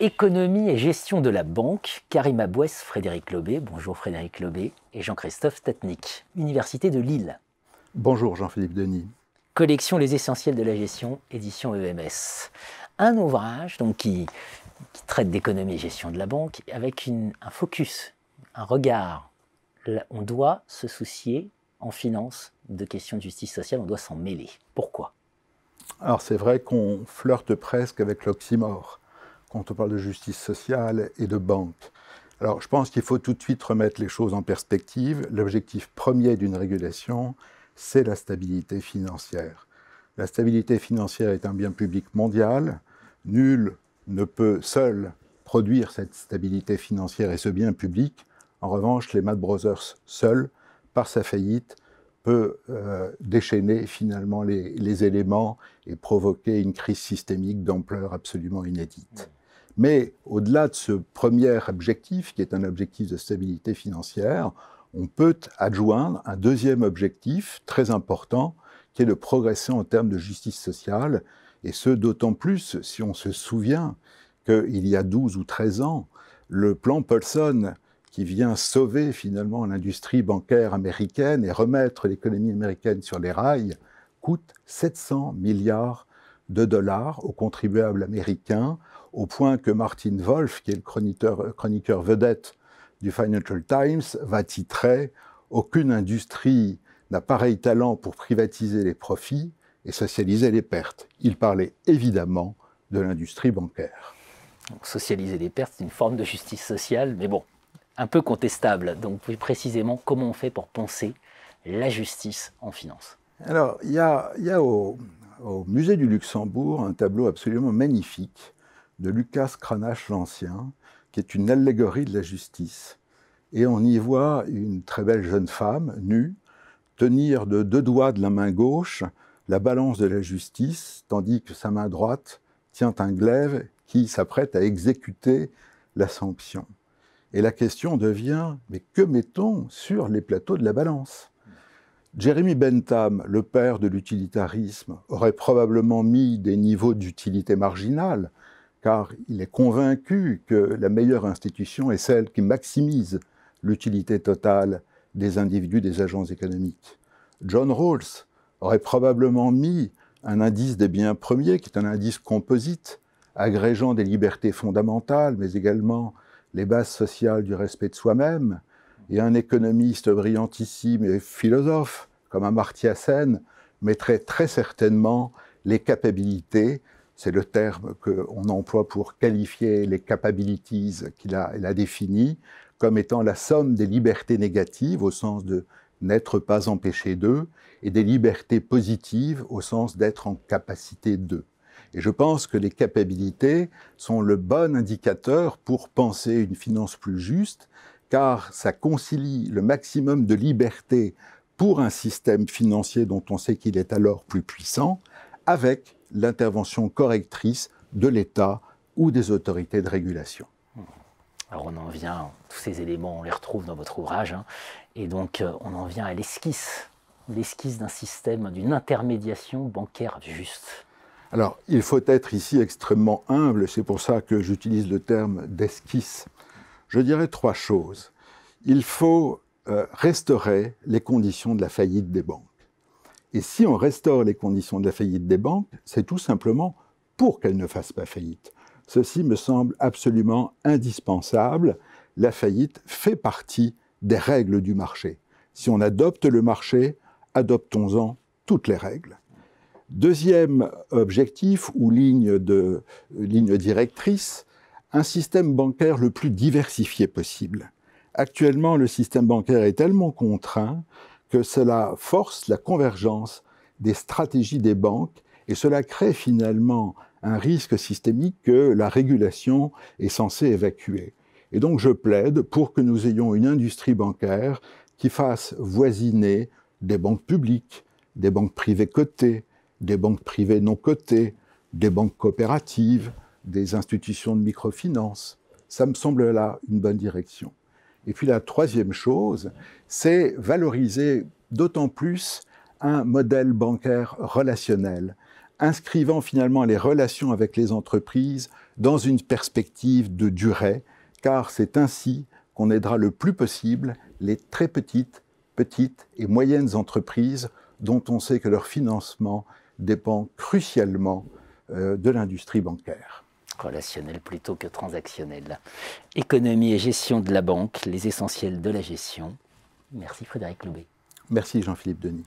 Économie et gestion de la banque, Karim Abouès, Frédéric Lobé. Bonjour Frédéric Lobé et Jean-Christophe Tatnik, Université de Lille. Bonjour Jean-Philippe Denis. Collection Les Essentiels de la Gestion, édition EMS. Un ouvrage donc, qui, traite d'économie et gestion de la banque avec un focus, un regard. On doit se soucier en finance de questions de justice sociale, on doit s'en mêler. Pourquoi? Alors c'est vrai qu'on flirte presque avec l'oxymore quand on parle de justice sociale et de banque. Alors je pense qu'il faut tout de suite remettre les choses en perspective. L'objectif premier d'une régulation, c'est la stabilité financière. La stabilité financière est un bien public mondial. Nul ne peut seul produire cette stabilité financière et ce bien public. En revanche, les Mad Brothers seuls, par sa faillite, peut euh, déchaîner finalement les, éléments et provoquer une crise systémique d'ampleur absolument inédite. Mais au-delà de ce premier objectif, qui est un objectif de stabilité financière, on peut adjoindre un deuxième objectif très important, qui est de progresser en termes de justice sociale, et ce d'autant plus si on se souvient qu'il y a 12 ou 13 ans, le plan Paulson, qui vient sauver finalement l'industrie bancaire américaine et remettre l'économie américaine sur les rails, coûte 700 milliards de dollars aux contribuables américains, au point que Martin Wolf, qui est le chroniqueur, chroniqueur vedette du Financial Times, va titrer Aucune industrie n'a pareil talent pour privatiser les profits et socialiser les pertes. Il parlait évidemment de l'industrie bancaire. socialiser les pertes, c'est une forme de justice sociale, mais bon, un peu contestable. Donc, plus précisément, comment on fait pour penser la justice en finance? Alors, il y a, y a au, au, musée du Luxembourg un tableau absolument magnifique de Lucas Cranach l'Ancien, qui est une allégorie de la justice. Et on y voit une très belle jeune femme, nue, tenir de deux doigts de la main gauche la balance de la justice, tandis que sa main droite tient un glaive qui s'apprête à exécuter la sanction. Et la question devient, mais que mettons sur les plateaux de la balance? Jeremy Bentham, le père de l'utilitarisme, aurait probablement mis des niveaux d'utilité marginale, car il est convaincu que la meilleure institution est celle qui maximise l'utilité totale des individus, des agents économiques. John Rawls aurait probablement mis un indice des biens premiers, qui est un indice composite, agrégeant des libertés fondamentales, mais également les bases sociales du respect de soi-même, et un économiste brillantissime et philosophe, comme Amartya Sen, mettrait très certainement les capacités, c'est le terme qu'on emploie pour qualifier les capabilities qu'il a, a définies, comme étant la somme des libertés négatives au sens de n'être pas empêché d'eux, et des libertés positives au sens d'être en capacité d'eux. Et je pense que les capacités sont le bon indicateur pour penser une finance plus juste, car ça concilie le maximum de liberté pour un système financier dont on sait qu'il est alors plus puissant, avec l'intervention correctrice de l'État ou des autorités de régulation. Alors on en vient, tous ces éléments, on les retrouve dans votre ouvrage, hein. et donc euh, on en vient à l'esquisse, l'esquisse d'un système, d'une intermédiation bancaire juste. Alors il faut être ici extrêmement humble, c'est pour ça que j'utilise le terme d'esquisse. Je dirais trois choses. Il faut euh, restaurer les conditions de la faillite des banques. Et si on restaure les conditions de la faillite des banques, c'est tout simplement pour qu'elles ne fassent pas faillite. Ceci me semble absolument indispensable. La faillite fait partie des règles du marché. Si on adopte le marché, adoptons-en toutes les règles. Deuxième objectif ou ligne, de, ligne directrice, un système bancaire le plus diversifié possible. Actuellement, le système bancaire est tellement contraint que cela force la convergence des stratégies des banques et cela crée finalement un risque systémique que la régulation est censée évacuer. Et donc je plaide pour que nous ayons une industrie bancaire qui fasse voisiner des banques publiques, des banques privées cotées, des banques privées non cotées, des banques coopératives, des institutions de microfinance. Ça me semble là une bonne direction. Et puis la troisième chose, c'est valoriser d'autant plus un modèle bancaire relationnel, inscrivant finalement les relations avec les entreprises dans une perspective de durée, car c'est ainsi qu'on aidera le plus possible les très petites, petites et moyennes entreprises dont on sait que leur financement dépend crucialement euh, de l'industrie bancaire. Relationnel plutôt que transactionnel. Économie et gestion de la banque, les essentiels de la gestion. Merci Frédéric Loubet. Merci Jean-Philippe Denis.